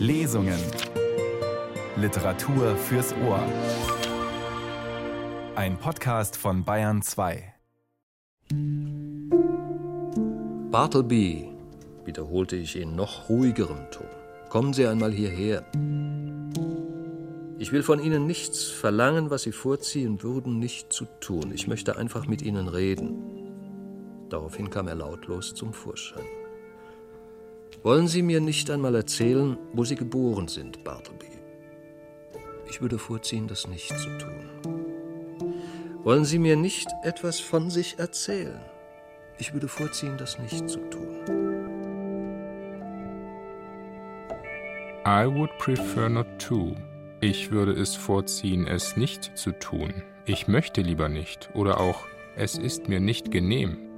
Lesungen. Literatur fürs Ohr. Ein Podcast von Bayern 2. Bartleby, wiederholte ich in noch ruhigerem Ton. Kommen Sie einmal hierher. Ich will von Ihnen nichts verlangen, was Sie vorziehen würden, nicht zu tun. Ich möchte einfach mit Ihnen reden. Daraufhin kam er lautlos zum Vorschein. Wollen Sie mir nicht einmal erzählen, wo Sie geboren sind, Bartleby? Ich würde vorziehen, das nicht zu tun. Wollen Sie mir nicht etwas von sich erzählen? Ich würde vorziehen, das nicht zu tun. I would prefer not to. Ich würde es vorziehen, es nicht zu tun. Ich möchte lieber nicht. Oder auch, es ist mir nicht genehm.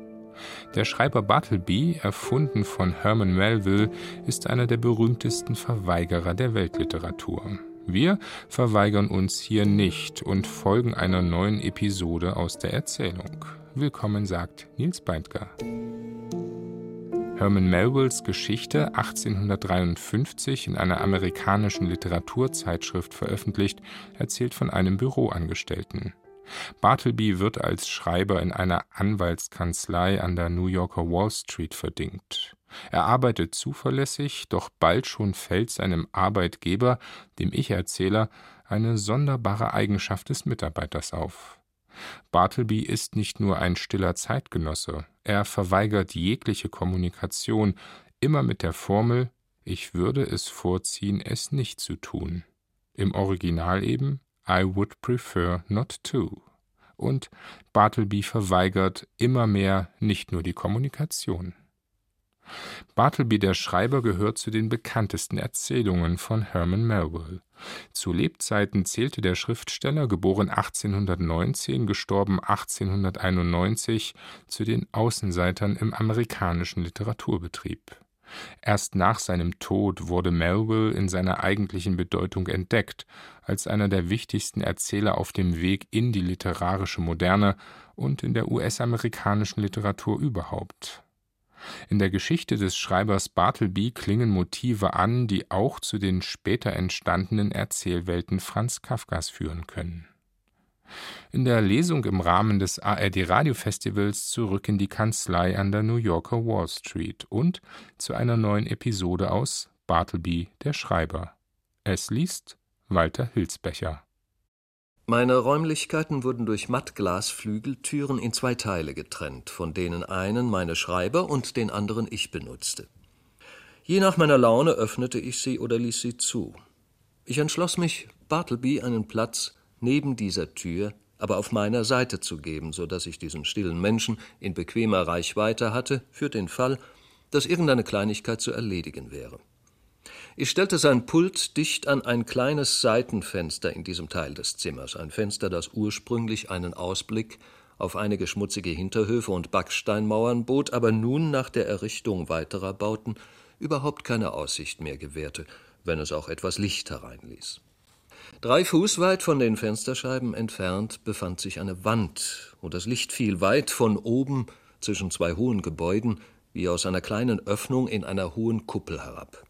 Der Schreiber Bartleby, erfunden von Herman Melville, ist einer der berühmtesten Verweigerer der Weltliteratur. Wir verweigern uns hier nicht und folgen einer neuen Episode aus der Erzählung. Willkommen, sagt Nils Beindker. Herman Melvilles Geschichte 1853 in einer amerikanischen Literaturzeitschrift veröffentlicht, erzählt von einem Büroangestellten. Bartleby wird als Schreiber in einer Anwaltskanzlei an der New Yorker Wall Street verdingt. Er arbeitet zuverlässig, doch bald schon fällt seinem Arbeitgeber, dem Ich-Erzähler, eine sonderbare Eigenschaft des Mitarbeiters auf. Bartleby ist nicht nur ein stiller Zeitgenosse, er verweigert jegliche Kommunikation, immer mit der Formel Ich würde es vorziehen, es nicht zu tun. Im Original eben I would prefer not to. Und Bartleby verweigert immer mehr nicht nur die Kommunikation. Bartleby der Schreiber gehört zu den bekanntesten Erzählungen von Herman Melville. Zu Lebzeiten zählte der Schriftsteller, geboren 1819, gestorben 1891, zu den Außenseitern im amerikanischen Literaturbetrieb. Erst nach seinem Tod wurde Melville in seiner eigentlichen Bedeutung entdeckt, als einer der wichtigsten Erzähler auf dem Weg in die literarische Moderne und in der US-amerikanischen Literatur überhaupt. In der Geschichte des Schreibers Bartleby klingen Motive an, die auch zu den später entstandenen Erzählwelten Franz Kafkas führen können in der Lesung im Rahmen des ARD-Radiofestivals zurück in die Kanzlei an der New Yorker Wall Street und zu einer neuen Episode aus Bartleby, der Schreiber. Es liest Walter Hilsbecher. Meine Räumlichkeiten wurden durch Mattglasflügeltüren in zwei Teile getrennt, von denen einen meine Schreiber und den anderen ich benutzte. Je nach meiner Laune öffnete ich sie oder ließ sie zu. Ich entschloss mich, Bartleby einen Platz neben dieser Tür, aber auf meiner Seite zu geben, so dass ich diesen stillen Menschen in bequemer Reichweite hatte, für den Fall, dass irgendeine Kleinigkeit zu erledigen wäre. Ich stellte sein Pult dicht an ein kleines Seitenfenster in diesem Teil des Zimmers, ein Fenster, das ursprünglich einen Ausblick auf einige schmutzige Hinterhöfe und Backsteinmauern bot, aber nun nach der Errichtung weiterer Bauten überhaupt keine Aussicht mehr gewährte, wenn es auch etwas Licht hereinließ. Drei Fuß weit von den Fensterscheiben entfernt befand sich eine Wand, und das Licht fiel weit von oben zwischen zwei hohen Gebäuden wie aus einer kleinen Öffnung in einer hohen Kuppel herab.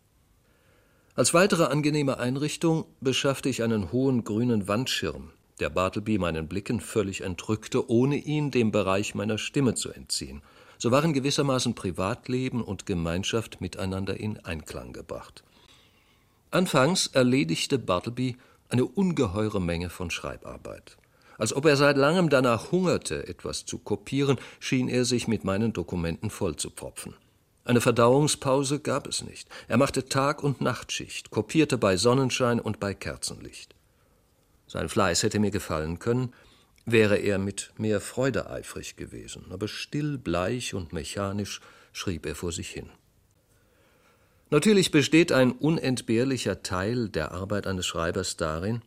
Als weitere angenehme Einrichtung beschaffte ich einen hohen grünen Wandschirm, der Bartleby meinen Blicken völlig entrückte, ohne ihn dem Bereich meiner Stimme zu entziehen. So waren gewissermaßen Privatleben und Gemeinschaft miteinander in Einklang gebracht. Anfangs erledigte Bartleby eine ungeheure Menge von Schreibarbeit. Als ob er seit langem danach hungerte, etwas zu kopieren, schien er sich mit meinen Dokumenten vollzupfropfen. Eine Verdauungspause gab es nicht. Er machte Tag- und Nachtschicht, kopierte bei Sonnenschein und bei Kerzenlicht. Sein Fleiß hätte mir gefallen können, wäre er mit mehr Freude eifrig gewesen, aber still, bleich und mechanisch schrieb er vor sich hin. Natürlich besteht ein unentbehrlicher Teil der Arbeit eines Schreibers darin,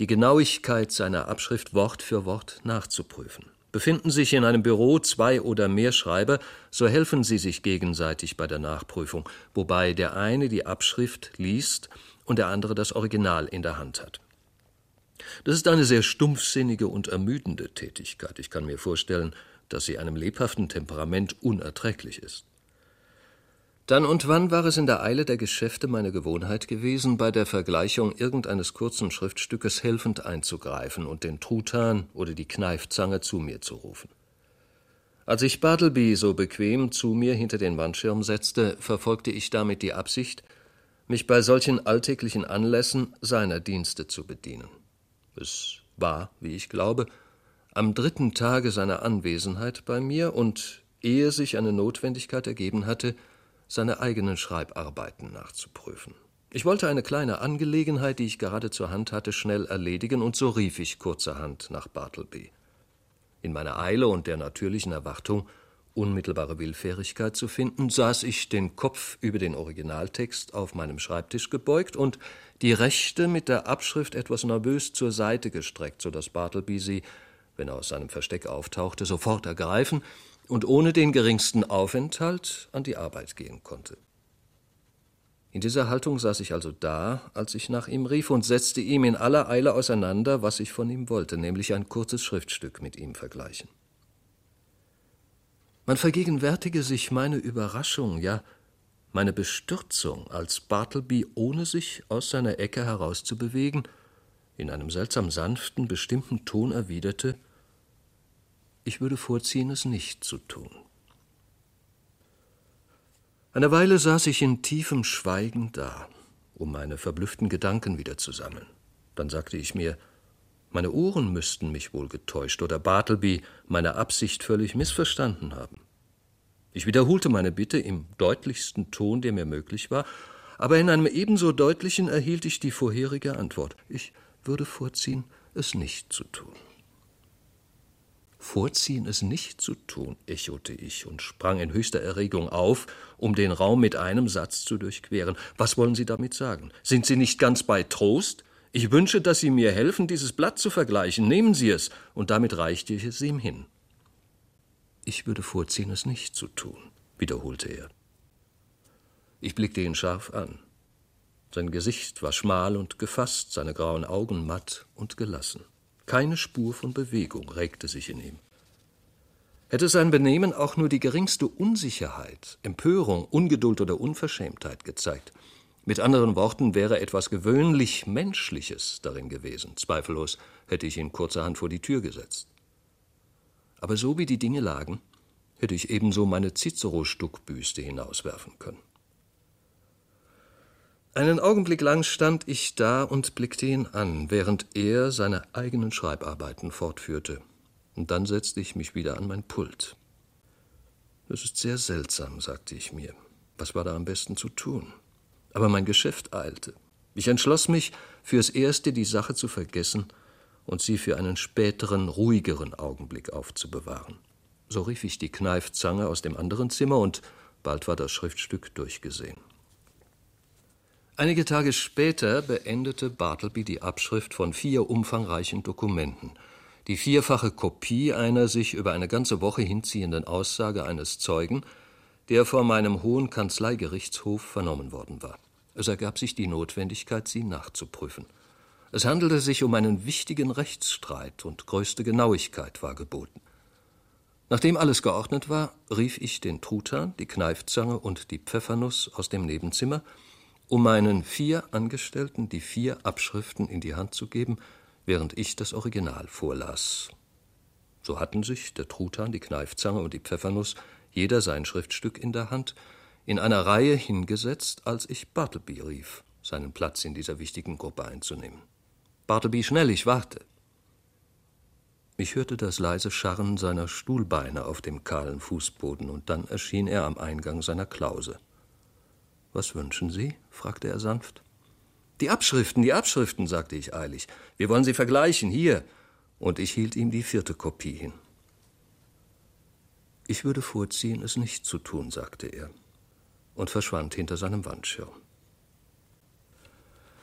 die Genauigkeit seiner Abschrift Wort für Wort nachzuprüfen. Befinden sich in einem Büro zwei oder mehr Schreiber, so helfen sie sich gegenseitig bei der Nachprüfung, wobei der eine die Abschrift liest und der andere das Original in der Hand hat. Das ist eine sehr stumpfsinnige und ermüdende Tätigkeit. Ich kann mir vorstellen, dass sie einem lebhaften Temperament unerträglich ist. Dann und wann war es in der Eile der Geschäfte meine Gewohnheit gewesen, bei der Vergleichung irgendeines kurzen Schriftstückes helfend einzugreifen und den Truthahn oder die Kneifzange zu mir zu rufen. Als ich Bartleby so bequem zu mir hinter den Wandschirm setzte, verfolgte ich damit die Absicht, mich bei solchen alltäglichen Anlässen seiner Dienste zu bedienen. Es war, wie ich glaube, am dritten Tage seiner Anwesenheit bei mir und ehe sich eine Notwendigkeit ergeben hatte, seine eigenen Schreibarbeiten nachzuprüfen. Ich wollte eine kleine Angelegenheit, die ich gerade zur Hand hatte, schnell erledigen, und so rief ich kurzerhand nach Bartleby. In meiner Eile und der natürlichen Erwartung, unmittelbare Willfährigkeit zu finden, saß ich den Kopf über den Originaltext auf meinem Schreibtisch gebeugt und die rechte mit der Abschrift etwas nervös zur Seite gestreckt, so dass Bartleby sie, wenn er aus seinem Versteck auftauchte, sofort ergreifen und ohne den geringsten Aufenthalt an die Arbeit gehen konnte. In dieser Haltung saß ich also da, als ich nach ihm rief und setzte ihm in aller Eile auseinander, was ich von ihm wollte, nämlich ein kurzes Schriftstück mit ihm vergleichen. Man vergegenwärtige sich meine Überraschung, ja meine Bestürzung, als Bartleby, ohne sich aus seiner Ecke herauszubewegen, in einem seltsam sanften, bestimmten Ton erwiderte ich würde vorziehen, es nicht zu tun. Eine Weile saß ich in tiefem Schweigen da, um meine verblüfften Gedanken wieder zu sammeln. Dann sagte ich mir, meine Ohren müssten mich wohl getäuscht oder Bartleby meine Absicht völlig missverstanden haben. Ich wiederholte meine Bitte im deutlichsten Ton, der mir möglich war, aber in einem ebenso deutlichen erhielt ich die vorherige Antwort. Ich würde vorziehen, es nicht zu tun. Vorziehen, es nicht zu tun, echote ich und sprang in höchster Erregung auf, um den Raum mit einem Satz zu durchqueren. Was wollen Sie damit sagen? Sind Sie nicht ganz bei Trost? Ich wünsche, dass Sie mir helfen, dieses Blatt zu vergleichen. Nehmen Sie es. Und damit reichte ich es ihm hin. Ich würde vorziehen, es nicht zu tun, wiederholte er. Ich blickte ihn scharf an. Sein Gesicht war schmal und gefasst, seine grauen Augen matt und gelassen. Keine Spur von Bewegung regte sich in ihm. Hätte sein Benehmen auch nur die geringste Unsicherheit, Empörung, Ungeduld oder Unverschämtheit gezeigt, mit anderen Worten wäre etwas gewöhnlich Menschliches darin gewesen. Zweifellos hätte ich ihn kurzerhand vor die Tür gesetzt. Aber so wie die Dinge lagen, hätte ich ebenso meine Cicero-Stuckbüste hinauswerfen können. Einen Augenblick lang stand ich da und blickte ihn an, während er seine eigenen Schreibarbeiten fortführte. Und dann setzte ich mich wieder an mein Pult. Das ist sehr seltsam, sagte ich mir. Was war da am besten zu tun? Aber mein Geschäft eilte. Ich entschloss mich, fürs Erste die Sache zu vergessen und sie für einen späteren, ruhigeren Augenblick aufzubewahren. So rief ich die Kneifzange aus dem anderen Zimmer und bald war das Schriftstück durchgesehen. Einige Tage später beendete Bartleby die Abschrift von vier umfangreichen Dokumenten, die vierfache Kopie einer sich über eine ganze Woche hinziehenden Aussage eines Zeugen, der vor meinem hohen Kanzleigerichtshof vernommen worden war. Es ergab sich die Notwendigkeit, sie nachzuprüfen. Es handelte sich um einen wichtigen Rechtsstreit und größte Genauigkeit war geboten. Nachdem alles geordnet war, rief ich den Truthahn, die Kneifzange und die Pfeffernuss aus dem Nebenzimmer um meinen vier Angestellten die vier Abschriften in die Hand zu geben, während ich das Original vorlas. So hatten sich der Truthahn, die Kneifzange und die Pfeffernuss jeder sein Schriftstück in der Hand, in einer Reihe hingesetzt, als ich Bartleby rief, seinen Platz in dieser wichtigen Gruppe einzunehmen. Bartleby, schnell, ich warte. Ich hörte das leise Scharren seiner Stuhlbeine auf dem kahlen Fußboden, und dann erschien er am Eingang seiner Klause. Was wünschen Sie? fragte er sanft. Die Abschriften, die Abschriften, sagte ich eilig. Wir wollen sie vergleichen, hier. Und ich hielt ihm die vierte Kopie hin. Ich würde vorziehen, es nicht zu tun, sagte er und verschwand hinter seinem Wandschirm.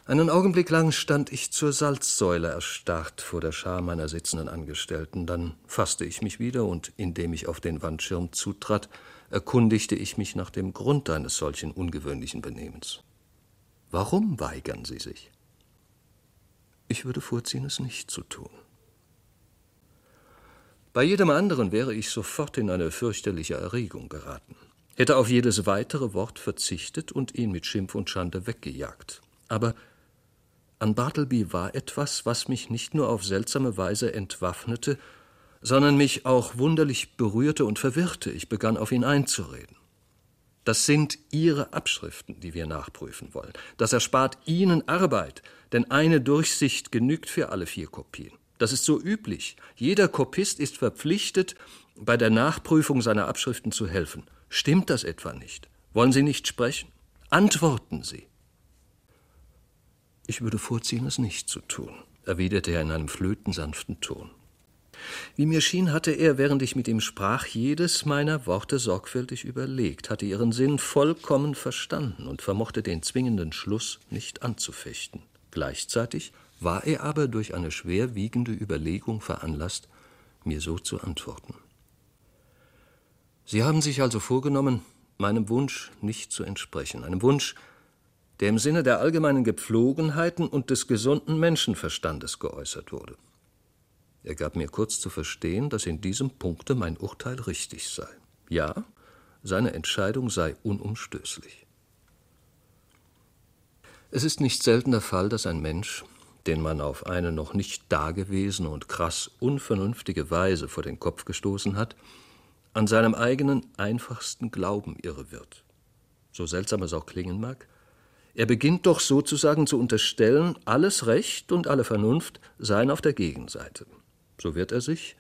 Einen Augenblick lang stand ich zur Salzsäule erstarrt vor der Schar meiner sitzenden Angestellten, dann fasste ich mich wieder und, indem ich auf den Wandschirm zutrat, erkundigte ich mich nach dem Grund eines solchen ungewöhnlichen Benehmens. Warum weigern Sie sich? Ich würde vorziehen, es nicht zu tun. Bei jedem anderen wäre ich sofort in eine fürchterliche Erregung geraten. hätte auf jedes weitere Wort verzichtet und ihn mit Schimpf und Schande weggejagt. Aber an Bartleby war etwas, was mich nicht nur auf seltsame Weise entwaffnete, sondern mich auch wunderlich berührte und verwirrte. Ich begann auf ihn einzureden. Das sind Ihre Abschriften, die wir nachprüfen wollen. Das erspart Ihnen Arbeit, denn eine Durchsicht genügt für alle vier Kopien. Das ist so üblich. Jeder Kopist ist verpflichtet, bei der Nachprüfung seiner Abschriften zu helfen. Stimmt das etwa nicht? Wollen Sie nicht sprechen? Antworten Sie. Ich würde vorziehen, es nicht zu tun, erwiderte er in einem flötensanften Ton. Wie mir schien, hatte er, während ich mit ihm sprach, jedes meiner Worte sorgfältig überlegt, hatte ihren Sinn vollkommen verstanden und vermochte den zwingenden Schluss nicht anzufechten. Gleichzeitig war er aber durch eine schwerwiegende Überlegung veranlasst, mir so zu antworten. Sie haben sich also vorgenommen, meinem Wunsch nicht zu entsprechen, einem Wunsch, der im Sinne der allgemeinen Gepflogenheiten und des gesunden Menschenverstandes geäußert wurde. Er gab mir kurz zu verstehen, dass in diesem Punkte mein Urteil richtig sei. Ja, seine Entscheidung sei unumstößlich. Es ist nicht selten der Fall, dass ein Mensch, den man auf eine noch nicht dagewesene und krass unvernünftige Weise vor den Kopf gestoßen hat, an seinem eigenen einfachsten Glauben irre wird. So seltsam es auch klingen mag, er beginnt doch sozusagen zu unterstellen, alles Recht und alle Vernunft seien auf der Gegenseite. So wird er sich,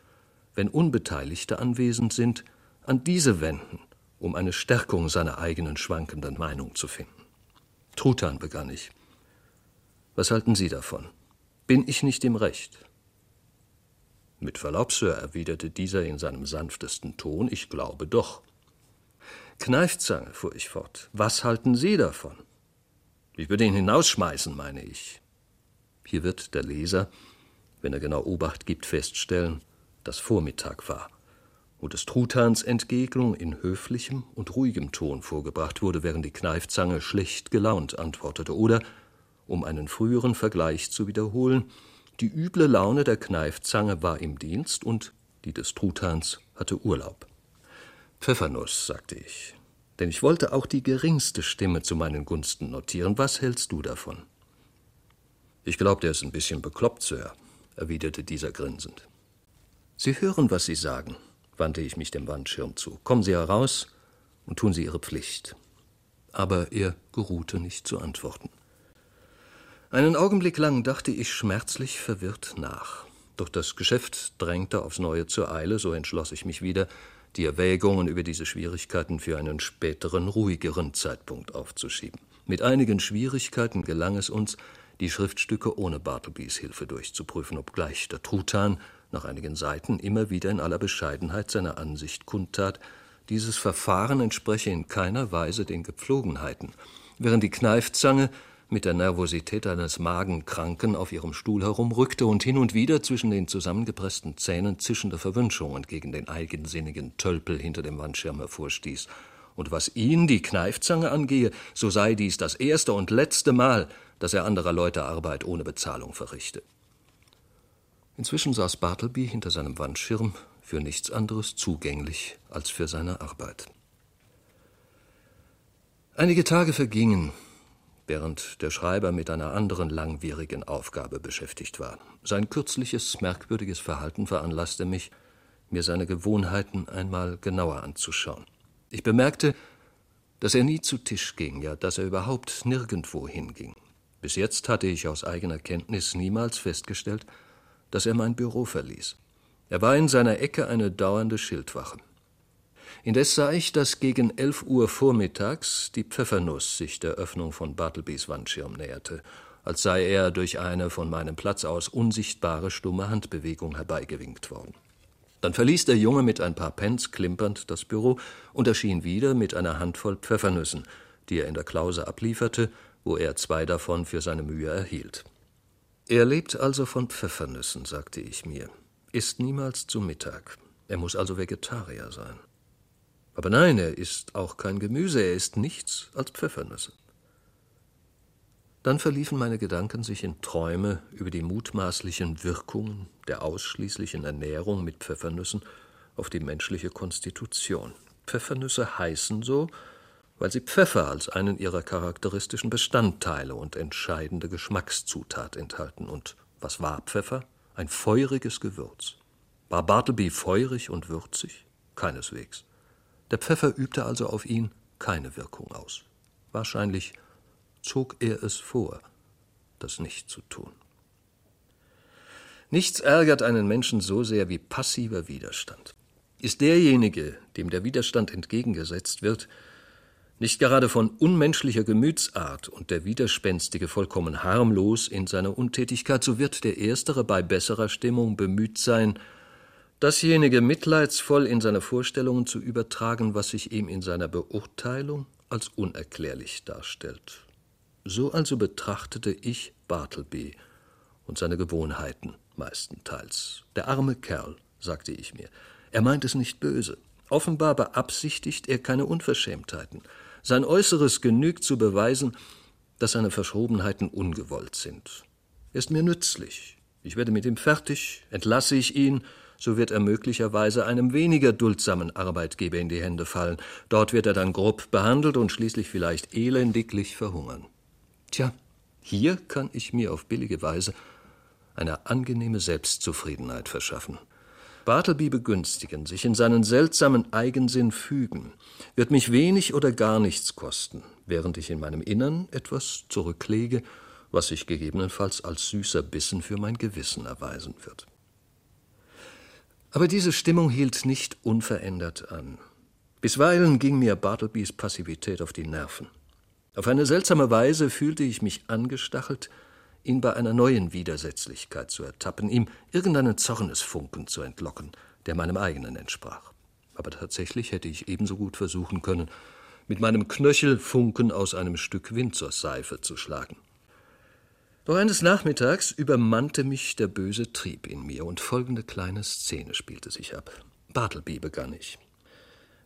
wenn Unbeteiligte anwesend sind, an diese wenden, um eine Stärkung seiner eigenen schwankenden Meinung zu finden. Truthahn begann ich. Was halten Sie davon? Bin ich nicht im Recht? Mit Verlaub, Sir, erwiderte dieser in seinem sanftesten Ton, ich glaube doch. Kneifzange, fuhr ich fort, was halten Sie davon? Ich würde ihn hinausschmeißen, meine ich. Hier wird der Leser, wenn er genau Obacht gibt, feststellen, dass Vormittag war und des Truthahns Entgegnung in höflichem und ruhigem Ton vorgebracht wurde, während die Kneifzange schlecht gelaunt antwortete oder, um einen früheren Vergleich zu wiederholen, die üble Laune der Kneifzange war im Dienst und die des Truthahns hatte Urlaub. Pfeffernuss, sagte ich, denn ich wollte auch die geringste Stimme zu meinen Gunsten notieren. Was hältst du davon? Ich glaube, der ist ein bisschen bekloppt, Sir, erwiderte dieser grinsend. Sie hören, was Sie sagen, wandte ich mich dem Wandschirm zu. Kommen Sie heraus und tun Sie Ihre Pflicht. Aber er geruhte nicht zu antworten. Einen Augenblick lang dachte ich schmerzlich verwirrt nach. Doch das Geschäft drängte aufs Neue zur Eile, so entschloss ich mich wieder, die Erwägungen über diese Schwierigkeiten für einen späteren, ruhigeren Zeitpunkt aufzuschieben. Mit einigen Schwierigkeiten gelang es uns, die Schriftstücke ohne Bartlebys Hilfe durchzuprüfen, obgleich der Truthahn nach einigen Seiten immer wieder in aller Bescheidenheit seine Ansicht kundtat, dieses Verfahren entspreche in keiner Weise den Gepflogenheiten, während die Kneifzange mit der Nervosität eines Magenkranken auf ihrem Stuhl herumrückte und hin und wieder zwischen den zusammengepressten Zähnen zischende Verwünschungen gegen den eigensinnigen Tölpel hinter dem Wandschirm hervorstieß. Und was ihn, die Kneifzange, angehe, so sei dies das erste und letzte Mal, dass er anderer Leute Arbeit ohne Bezahlung verrichte. Inzwischen saß Bartleby hinter seinem Wandschirm für nichts anderes zugänglich als für seine Arbeit. Einige Tage vergingen, während der Schreiber mit einer anderen langwierigen Aufgabe beschäftigt war. Sein kürzliches, merkwürdiges Verhalten veranlasste mich, mir seine Gewohnheiten einmal genauer anzuschauen. Ich bemerkte, dass er nie zu Tisch ging, ja, dass er überhaupt nirgendwo hinging. Bis jetzt hatte ich aus eigener Kenntnis niemals festgestellt, dass er mein Büro verließ. Er war in seiner Ecke eine dauernde Schildwache. Indes sah ich, dass gegen elf Uhr vormittags die Pfeffernuss sich der Öffnung von Bartlebys Wandschirm näherte, als sei er durch eine von meinem Platz aus unsichtbare stumme Handbewegung herbeigewinkt worden. Dann verließ der Junge mit ein paar Pence klimpernd das Büro und erschien wieder mit einer Handvoll Pfeffernüssen, die er in der Klause ablieferte, wo er zwei davon für seine Mühe erhielt. Er lebt also von Pfeffernüssen, sagte ich mir, isst niemals zu Mittag. Er muss also Vegetarier sein. Aber nein, er isst auch kein Gemüse, er isst nichts als Pfeffernüsse. Dann verliefen meine Gedanken sich in Träume über die mutmaßlichen Wirkungen der ausschließlichen Ernährung mit Pfeffernüssen auf die menschliche Konstitution. Pfeffernüsse heißen so, weil sie Pfeffer als einen ihrer charakteristischen Bestandteile und entscheidende Geschmackszutat enthalten. Und was war Pfeffer? Ein feuriges Gewürz. War Bartleby feurig und würzig? Keineswegs. Der Pfeffer übte also auf ihn keine Wirkung aus. Wahrscheinlich zog er es vor, das nicht zu tun. Nichts ärgert einen Menschen so sehr wie passiver Widerstand. Ist derjenige, dem der Widerstand entgegengesetzt wird, nicht gerade von unmenschlicher Gemütsart und der Widerspenstige vollkommen harmlos in seiner Untätigkeit, so wird der Erstere bei besserer Stimmung bemüht sein, dasjenige mitleidsvoll in seine Vorstellungen zu übertragen, was sich ihm in seiner Beurteilung als unerklärlich darstellt. So also betrachtete ich Bartleby und seine Gewohnheiten meistenteils. Der arme Kerl, sagte ich mir, er meint es nicht böse. Offenbar beabsichtigt er keine Unverschämtheiten. Sein Äußeres genügt zu beweisen, dass seine Verschrobenheiten ungewollt sind. Er ist mir nützlich. Ich werde mit ihm fertig, entlasse ich ihn, so wird er möglicherweise einem weniger duldsamen Arbeitgeber in die Hände fallen. Dort wird er dann grob behandelt und schließlich vielleicht elendiglich verhungern. Tja, hier kann ich mir auf billige Weise eine angenehme Selbstzufriedenheit verschaffen. Bartleby begünstigen, sich in seinen seltsamen Eigensinn fügen, wird mich wenig oder gar nichts kosten, während ich in meinem Innern etwas zurücklege, was sich gegebenenfalls als süßer Bissen für mein Gewissen erweisen wird. Aber diese Stimmung hielt nicht unverändert an. Bisweilen ging mir Bartlebys Passivität auf die Nerven. Auf eine seltsame Weise fühlte ich mich angestachelt, ihn bei einer neuen Widersetzlichkeit zu ertappen, ihm irgendeinen Zornesfunken zu entlocken, der meinem eigenen entsprach. Aber tatsächlich hätte ich ebenso gut versuchen können, mit meinem Knöchel Funken aus einem Stück Windsorseife zu schlagen. Doch eines Nachmittags übermannte mich der böse Trieb in mir, und folgende kleine Szene spielte sich ab. Bartleby begann ich.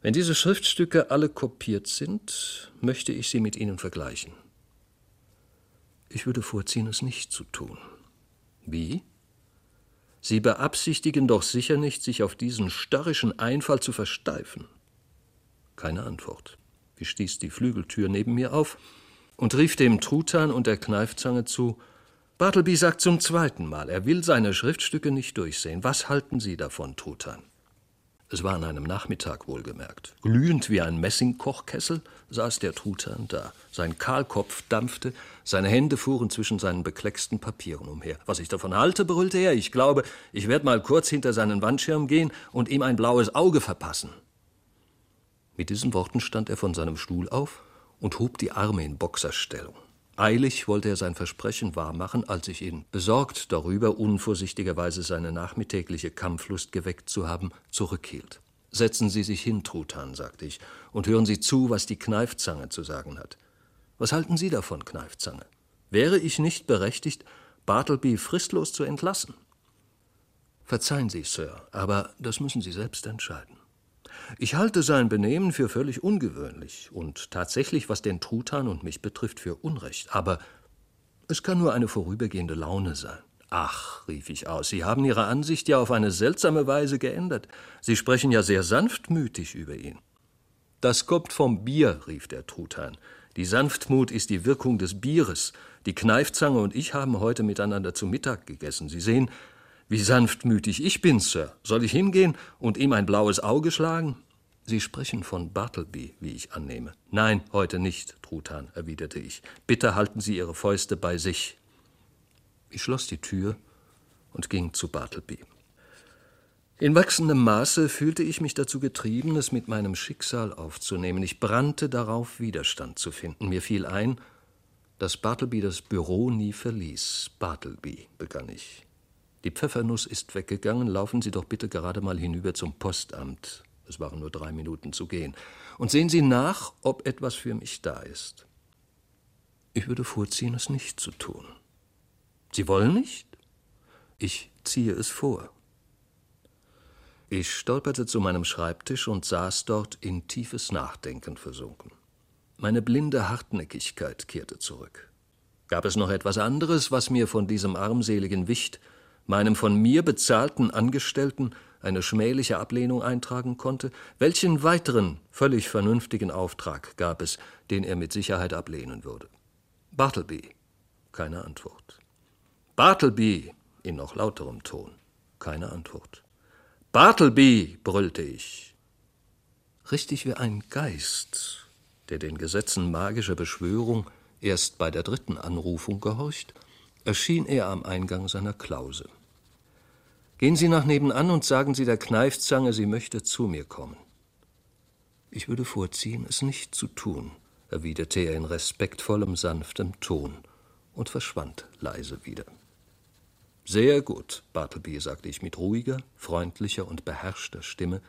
Wenn diese Schriftstücke alle kopiert sind, möchte ich sie mit ihnen vergleichen. Ich würde vorziehen, es nicht zu tun. Wie? Sie beabsichtigen doch sicher nicht, sich auf diesen störrischen Einfall zu versteifen. Keine Antwort. Ich stieß die Flügeltür neben mir auf und rief dem Truthahn und der Kneifzange zu Bartleby sagt zum zweiten Mal, er will seine Schriftstücke nicht durchsehen. Was halten Sie davon, Truthahn? Es war an einem Nachmittag wohlgemerkt. Glühend wie ein Messingkochkessel saß der Truthahn da. Sein Kahlkopf dampfte, seine Hände fuhren zwischen seinen beklecksten Papieren umher. Was ich davon halte, brüllte er, ich glaube, ich werde mal kurz hinter seinen Wandschirm gehen und ihm ein blaues Auge verpassen. Mit diesen Worten stand er von seinem Stuhl auf und hob die Arme in Boxerstellung. Eilig wollte er sein Versprechen wahrmachen, als ich ihn, besorgt darüber, unvorsichtigerweise seine nachmittägliche Kampflust geweckt zu haben, zurückhielt. Setzen Sie sich hin, Truthahn, sagte ich, und hören Sie zu, was die Kneifzange zu sagen hat. Was halten Sie davon, Kneifzange? Wäre ich nicht berechtigt, Bartleby fristlos zu entlassen? Verzeihen Sie, Sir, aber das müssen Sie selbst entscheiden. Ich halte sein Benehmen für völlig ungewöhnlich und tatsächlich, was den Truthahn und mich betrifft, für Unrecht. Aber es kann nur eine vorübergehende Laune sein. Ach, rief ich aus, Sie haben Ihre Ansicht ja auf eine seltsame Weise geändert. Sie sprechen ja sehr sanftmütig über ihn. Das kommt vom Bier, rief der Truthahn. Die Sanftmut ist die Wirkung des Bieres. Die Kneifzange und ich haben heute miteinander zu Mittag gegessen. Sie sehen, wie sanftmütig ich bin, Sir. Soll ich hingehen und ihm ein blaues Auge schlagen? Sie sprechen von Bartleby, wie ich annehme. Nein, heute nicht, Truthahn, erwiderte ich. Bitte halten Sie Ihre Fäuste bei sich. Ich schloss die Tür und ging zu Bartleby. In wachsendem Maße fühlte ich mich dazu getrieben, es mit meinem Schicksal aufzunehmen. Ich brannte darauf, Widerstand zu finden. Mir fiel ein, dass Bartleby das Büro nie verließ. Bartleby, begann ich. Die Pfeffernuss ist weggegangen, laufen Sie doch bitte gerade mal hinüber zum Postamt. Es waren nur drei Minuten zu gehen. Und sehen Sie nach, ob etwas für mich da ist. Ich würde vorziehen, es nicht zu tun. Sie wollen nicht? Ich ziehe es vor. Ich stolperte zu meinem Schreibtisch und saß dort in tiefes Nachdenken versunken. Meine blinde Hartnäckigkeit kehrte zurück. Gab es noch etwas anderes, was mir von diesem armseligen Wicht meinem von mir bezahlten Angestellten eine schmähliche Ablehnung eintragen konnte? Welchen weiteren, völlig vernünftigen Auftrag gab es, den er mit Sicherheit ablehnen würde? Bartleby. Keine Antwort. Bartleby. In noch lauterem Ton. Keine Antwort. Bartleby, brüllte ich. Richtig wie ein Geist, der den Gesetzen magischer Beschwörung erst bei der dritten Anrufung gehorcht, erschien er am Eingang seiner Klause. Gehen Sie nach nebenan und sagen Sie der Kneifzange, sie möchte zu mir kommen. Ich würde vorziehen, es nicht zu tun, erwiderte er in respektvollem, sanftem Ton und verschwand leise wieder. Sehr gut, Bartleby, sagte ich mit ruhiger, freundlicher und beherrschter Stimme,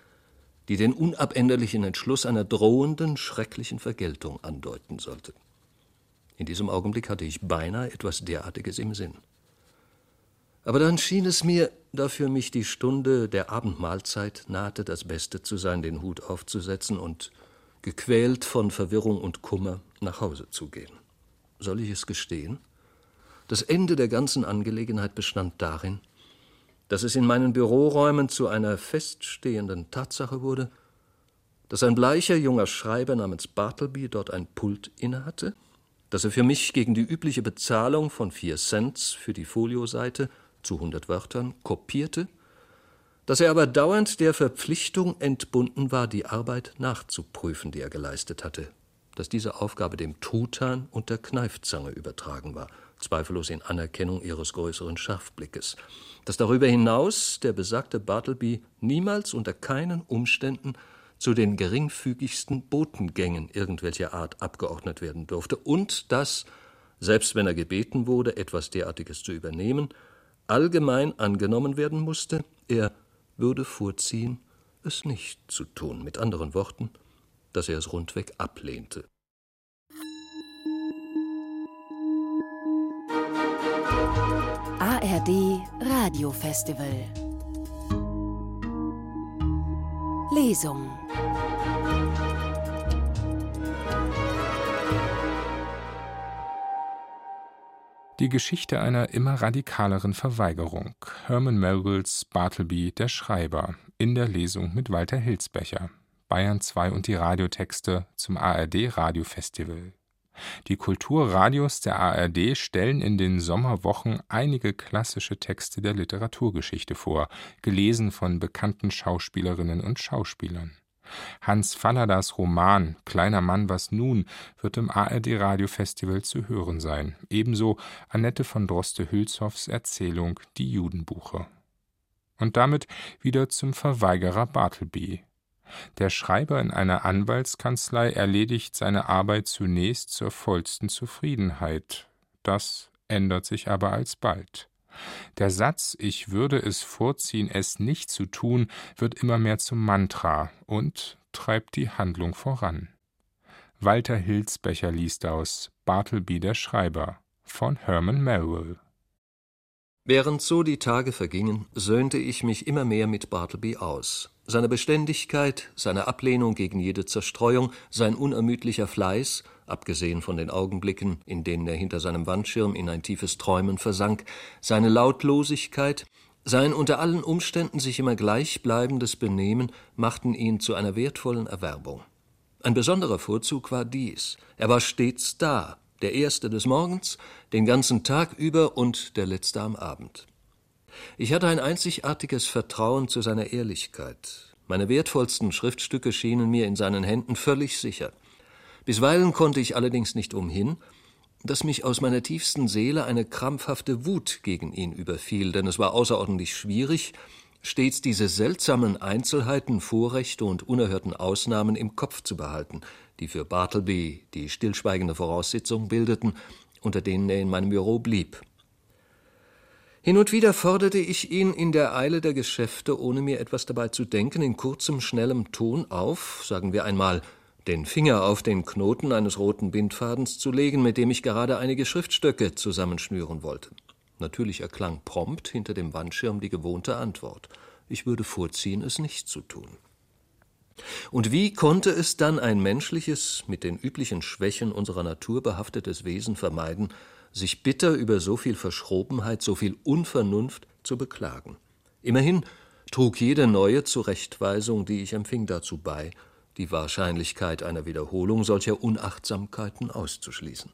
die den unabänderlichen Entschluss einer drohenden, schrecklichen Vergeltung andeuten sollte. In diesem Augenblick hatte ich beinahe etwas derartiges im Sinn. Aber dann schien es mir, da für mich die Stunde der Abendmahlzeit nahte, das Beste zu sein, den Hut aufzusetzen und gequält von Verwirrung und Kummer nach Hause zu gehen. Soll ich es gestehen? Das Ende der ganzen Angelegenheit bestand darin, dass es in meinen Büroräumen zu einer feststehenden Tatsache wurde, dass ein bleicher junger Schreiber namens Bartleby dort ein Pult innehatte, dass er für mich gegen die übliche Bezahlung von vier Cents für die Folioseite zu hundert Wörtern kopierte, dass er aber dauernd der Verpflichtung entbunden war, die Arbeit nachzuprüfen, die er geleistet hatte, dass diese Aufgabe dem Truthahn und der Kneifzange übertragen war, zweifellos in Anerkennung ihres größeren Scharfblickes, dass darüber hinaus der besagte Bartleby niemals unter keinen Umständen zu den geringfügigsten Botengängen irgendwelcher Art abgeordnet werden durfte und dass, selbst wenn er gebeten wurde, etwas derartiges zu übernehmen, allgemein angenommen werden musste, er würde vorziehen, es nicht zu tun, mit anderen Worten, dass er es rundweg ablehnte. ARD Radiofestival Lesung Die Geschichte einer immer radikaleren Verweigerung. Herman Melvilles Bartleby, der Schreiber, in der Lesung mit Walter Hilsbecher. Bayern 2 und die Radiotexte zum ARD Radiofestival. Die Kulturradios der ARD stellen in den Sommerwochen einige klassische Texte der Literaturgeschichte vor, gelesen von bekannten Schauspielerinnen und Schauspielern. Hans Falladas Roman Kleiner Mann, was nun wird im ARD-Radiofestival zu hören sein, ebenso Annette von Droste-Hülshoffs Erzählung Die Judenbuche. Und damit wieder zum Verweigerer Bartleby. Der Schreiber in einer Anwaltskanzlei erledigt seine Arbeit zunächst zur vollsten Zufriedenheit. Das ändert sich aber alsbald. Der Satz Ich würde es vorziehen, es nicht zu tun, wird immer mehr zum Mantra und treibt die Handlung voran. Walter Hilsbecher liest aus Bartleby der Schreiber von Herman Melville. Während so die Tage vergingen, söhnte ich mich immer mehr mit Bartleby aus. Seine Beständigkeit, seine Ablehnung gegen jede Zerstreuung, sein unermüdlicher Fleiß, abgesehen von den Augenblicken, in denen er hinter seinem Wandschirm in ein tiefes Träumen versank, seine Lautlosigkeit, sein unter allen Umständen sich immer gleichbleibendes Benehmen machten ihn zu einer wertvollen Erwerbung. Ein besonderer Vorzug war dies. Er war stets da, der Erste des Morgens, den ganzen Tag über und der Letzte am Abend. Ich hatte ein einzigartiges Vertrauen zu seiner Ehrlichkeit. Meine wertvollsten Schriftstücke schienen mir in seinen Händen völlig sicher. Bisweilen konnte ich allerdings nicht umhin, dass mich aus meiner tiefsten Seele eine krampfhafte Wut gegen ihn überfiel, denn es war außerordentlich schwierig, stets diese seltsamen Einzelheiten, Vorrechte und unerhörten Ausnahmen im Kopf zu behalten, die für Bartleby die stillschweigende Voraussetzung bildeten, unter denen er in meinem Büro blieb. Hin und wieder forderte ich ihn in der Eile der Geschäfte, ohne mir etwas dabei zu denken, in kurzem, schnellem Ton auf, sagen wir einmal, den Finger auf den Knoten eines roten Bindfadens zu legen, mit dem ich gerade einige Schriftstöcke zusammenschnüren wollte. Natürlich erklang prompt hinter dem Wandschirm die gewohnte Antwort. Ich würde vorziehen, es nicht zu tun. Und wie konnte es dann ein menschliches, mit den üblichen Schwächen unserer Natur behaftetes Wesen vermeiden, sich bitter über so viel Verschrobenheit, so viel Unvernunft zu beklagen? Immerhin trug jede neue Zurechtweisung, die ich empfing, dazu bei, die Wahrscheinlichkeit einer Wiederholung solcher Unachtsamkeiten auszuschließen.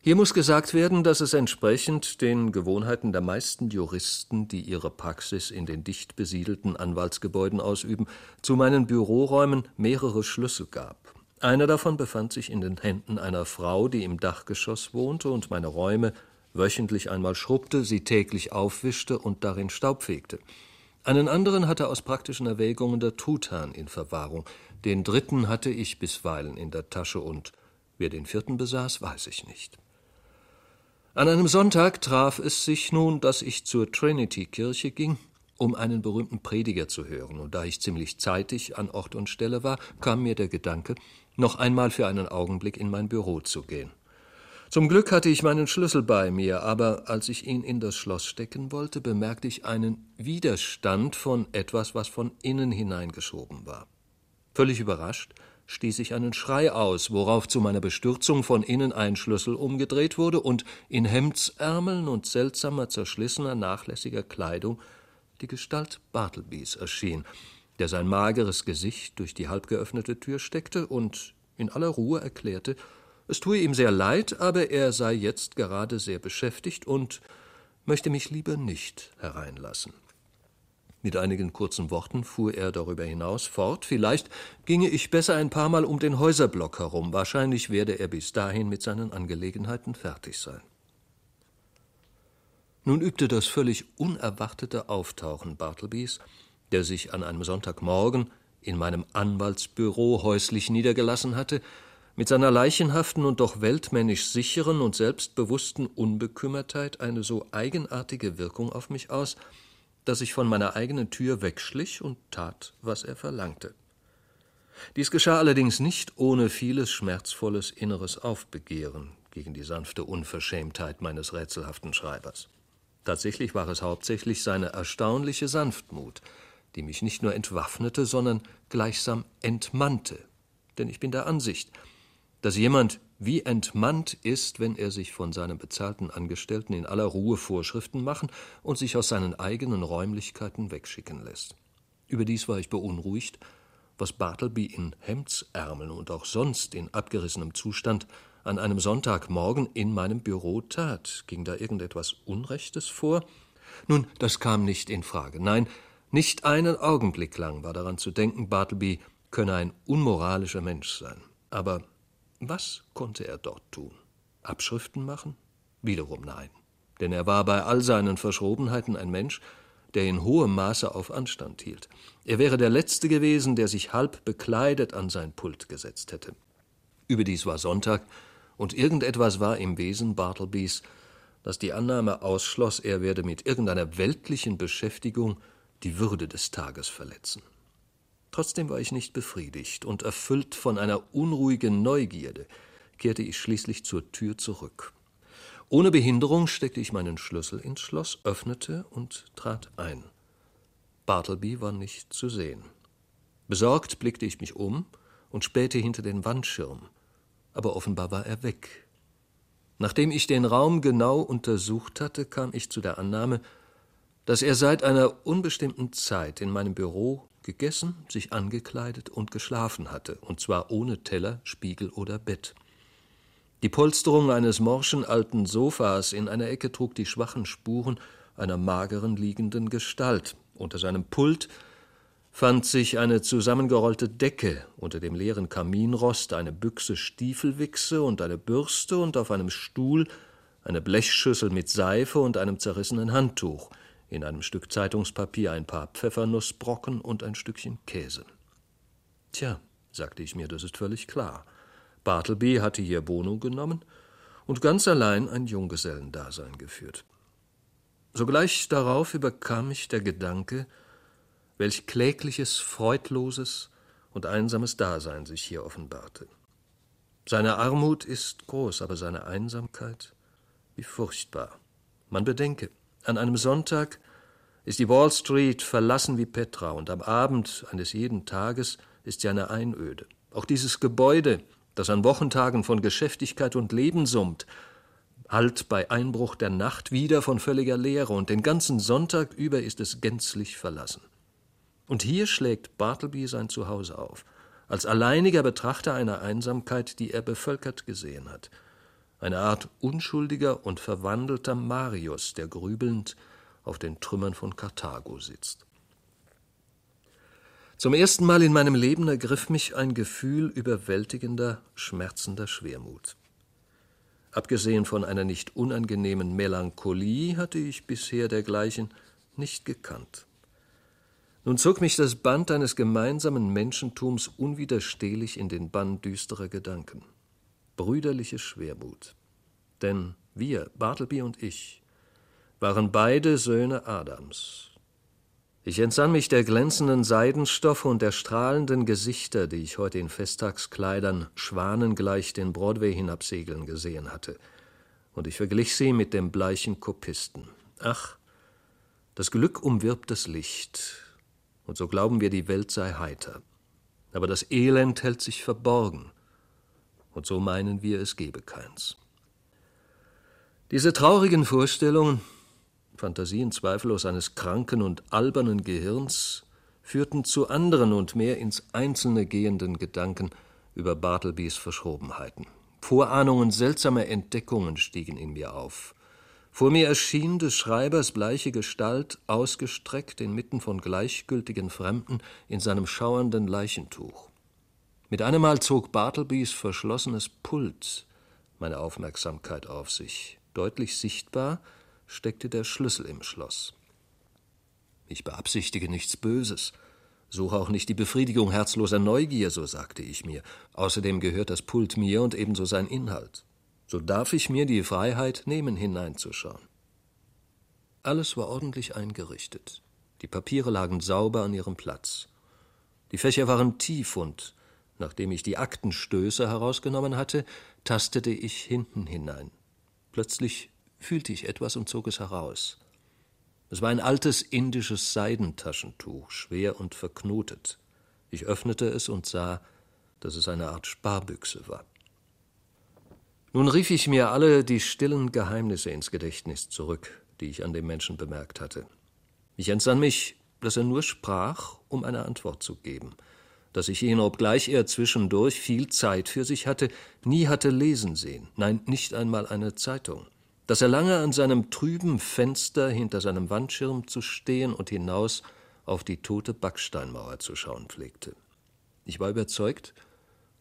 Hier muss gesagt werden, dass es entsprechend den Gewohnheiten der meisten Juristen, die ihre Praxis in den dicht besiedelten Anwaltsgebäuden ausüben, zu meinen Büroräumen mehrere Schlüssel gab. Einer davon befand sich in den Händen einer Frau, die im Dachgeschoss wohnte und meine Räume wöchentlich einmal schrubbte, sie täglich aufwischte und darin Staub fegte. Einen anderen hatte aus praktischen Erwägungen der Truthahn in Verwahrung, den dritten hatte ich bisweilen in der Tasche und wer den vierten besaß, weiß ich nicht. An einem Sonntag traf es sich nun, dass ich zur Trinity-Kirche ging, um einen berühmten Prediger zu hören, und da ich ziemlich zeitig an Ort und Stelle war, kam mir der Gedanke, noch einmal für einen Augenblick in mein Büro zu gehen. Zum Glück hatte ich meinen Schlüssel bei mir, aber als ich ihn in das Schloss stecken wollte, bemerkte ich einen Widerstand von etwas, was von innen hineingeschoben war. Völlig überrascht stieß ich einen Schrei aus, worauf zu meiner Bestürzung von innen ein Schlüssel umgedreht wurde und in Hemdsärmeln und seltsamer, zerschlissener, nachlässiger Kleidung die Gestalt Bartlebys erschien, der sein mageres Gesicht durch die halb geöffnete Tür steckte und in aller Ruhe erklärte, es tue ihm sehr leid, aber er sei jetzt gerade sehr beschäftigt und möchte mich lieber nicht hereinlassen. Mit einigen kurzen Worten fuhr er darüber hinaus fort, vielleicht ginge ich besser ein paar Mal um den Häuserblock herum, wahrscheinlich werde er bis dahin mit seinen Angelegenheiten fertig sein. Nun übte das völlig unerwartete Auftauchen Bartlebys, der sich an einem Sonntagmorgen in meinem Anwaltsbüro häuslich niedergelassen hatte, mit seiner leichenhaften und doch weltmännisch sicheren und selbstbewussten Unbekümmertheit eine so eigenartige Wirkung auf mich aus, dass ich von meiner eigenen Tür wegschlich und tat, was er verlangte. Dies geschah allerdings nicht ohne vieles schmerzvolles inneres Aufbegehren gegen die sanfte Unverschämtheit meines rätselhaften Schreibers. Tatsächlich war es hauptsächlich seine erstaunliche Sanftmut, die mich nicht nur entwaffnete, sondern gleichsam entmannte. Denn ich bin der Ansicht, dass jemand wie entmannt ist, wenn er sich von seinem bezahlten Angestellten in aller Ruhe Vorschriften machen und sich aus seinen eigenen Räumlichkeiten wegschicken lässt. Überdies war ich beunruhigt, was Bartleby in Hemdsärmeln und auch sonst in abgerissenem Zustand an einem Sonntagmorgen in meinem Büro tat. Ging da irgendetwas Unrechtes vor? Nun, das kam nicht in Frage. Nein, nicht einen Augenblick lang war daran zu denken, Bartleby könne ein unmoralischer Mensch sein. Aber was konnte er dort tun? Abschriften machen? Wiederum nein. Denn er war bei all seinen Verschrobenheiten ein Mensch, der in hohem Maße auf Anstand hielt. Er wäre der Letzte gewesen, der sich halb bekleidet an sein Pult gesetzt hätte. Überdies war Sonntag, und irgendetwas war im Wesen Bartlebys, das die Annahme ausschloss, er werde mit irgendeiner weltlichen Beschäftigung die Würde des Tages verletzen. Trotzdem war ich nicht befriedigt, und erfüllt von einer unruhigen Neugierde kehrte ich schließlich zur Tür zurück. Ohne Behinderung steckte ich meinen Schlüssel ins Schloss, öffnete und trat ein. Bartleby war nicht zu sehen. Besorgt blickte ich mich um und spähte hinter den Wandschirm, aber offenbar war er weg. Nachdem ich den Raum genau untersucht hatte, kam ich zu der Annahme, dass er seit einer unbestimmten Zeit in meinem Büro gegessen, sich angekleidet und geschlafen hatte, und zwar ohne Teller, Spiegel oder Bett. Die Polsterung eines morschen alten Sofas in einer Ecke trug die schwachen Spuren einer mageren liegenden Gestalt. Unter seinem Pult fand sich eine zusammengerollte Decke, unter dem leeren Kaminrost eine Büchse Stiefelwichse und eine Bürste und auf einem Stuhl eine Blechschüssel mit Seife und einem zerrissenen Handtuch – in einem Stück Zeitungspapier ein paar Pfeffernussbrocken und ein Stückchen Käse. Tja, sagte ich mir, das ist völlig klar. Bartleby hatte hier Wohnung genommen und ganz allein ein Junggesellendasein geführt. Sogleich darauf überkam mich der Gedanke, welch klägliches, freudloses und einsames Dasein sich hier offenbarte. Seine Armut ist groß, aber seine Einsamkeit wie furchtbar. Man bedenke, an einem Sonntag ist die Wall Street verlassen wie Petra und am Abend eines jeden Tages ist sie eine Einöde. Auch dieses Gebäude, das an Wochentagen von Geschäftigkeit und Leben summt, hallt bei Einbruch der Nacht wieder von völliger Leere, und den ganzen Sonntag über ist es gänzlich verlassen. Und hier schlägt Bartleby sein Zuhause auf, als alleiniger Betrachter einer Einsamkeit, die er bevölkert gesehen hat. Eine Art unschuldiger und verwandelter Marius, der grübelnd auf den Trümmern von Karthago sitzt. Zum ersten Mal in meinem Leben ergriff mich ein Gefühl überwältigender, schmerzender Schwermut. Abgesehen von einer nicht unangenehmen Melancholie hatte ich bisher dergleichen nicht gekannt. Nun zog mich das Band eines gemeinsamen Menschentums unwiderstehlich in den Bann düsterer Gedanken. Brüderliche Schwermut. Denn wir, Bartleby und ich, waren beide Söhne Adams. Ich entsann mich der glänzenden Seidenstoffe und der strahlenden Gesichter, die ich heute in Festtagskleidern schwanengleich den Broadway hinabsegeln gesehen hatte, und ich verglich sie mit dem bleichen Kopisten. Ach, das Glück umwirbt das Licht, und so glauben wir, die Welt sei heiter. Aber das Elend hält sich verborgen, und so meinen wir, es gebe keins. Diese traurigen Vorstellungen, Fantasien zweifellos eines kranken und albernen Gehirns, führten zu anderen und mehr ins Einzelne gehenden Gedanken über Bartlebys Verschrobenheiten. Vorahnungen seltsamer Entdeckungen stiegen in mir auf. Vor mir erschien des Schreibers bleiche Gestalt, ausgestreckt inmitten von gleichgültigen Fremden in seinem schauernden Leichentuch. Mit einem Mal zog Bartlebys verschlossenes Pult meine Aufmerksamkeit auf sich. Deutlich sichtbar steckte der Schlüssel im Schloss. Ich beabsichtige nichts Böses, suche auch nicht die Befriedigung herzloser Neugier, so sagte ich mir. Außerdem gehört das Pult mir und ebenso sein Inhalt so darf ich mir die Freiheit nehmen, hineinzuschauen. Alles war ordentlich eingerichtet. Die Papiere lagen sauber an ihrem Platz. Die Fächer waren tief und, nachdem ich die Aktenstöße herausgenommen hatte, tastete ich hinten hinein. Plötzlich fühlte ich etwas und zog es heraus. Es war ein altes indisches Seidentaschentuch, schwer und verknotet. Ich öffnete es und sah, dass es eine Art Sparbüchse war. Nun rief ich mir alle die stillen Geheimnisse ins Gedächtnis zurück, die ich an dem Menschen bemerkt hatte. Ich entsann mich, dass er nur sprach, um eine Antwort zu geben, dass ich ihn, obgleich er zwischendurch viel Zeit für sich hatte, nie hatte lesen sehen, nein, nicht einmal eine Zeitung, dass er lange an seinem trüben Fenster hinter seinem Wandschirm zu stehen und hinaus auf die tote Backsteinmauer zu schauen pflegte. Ich war überzeugt,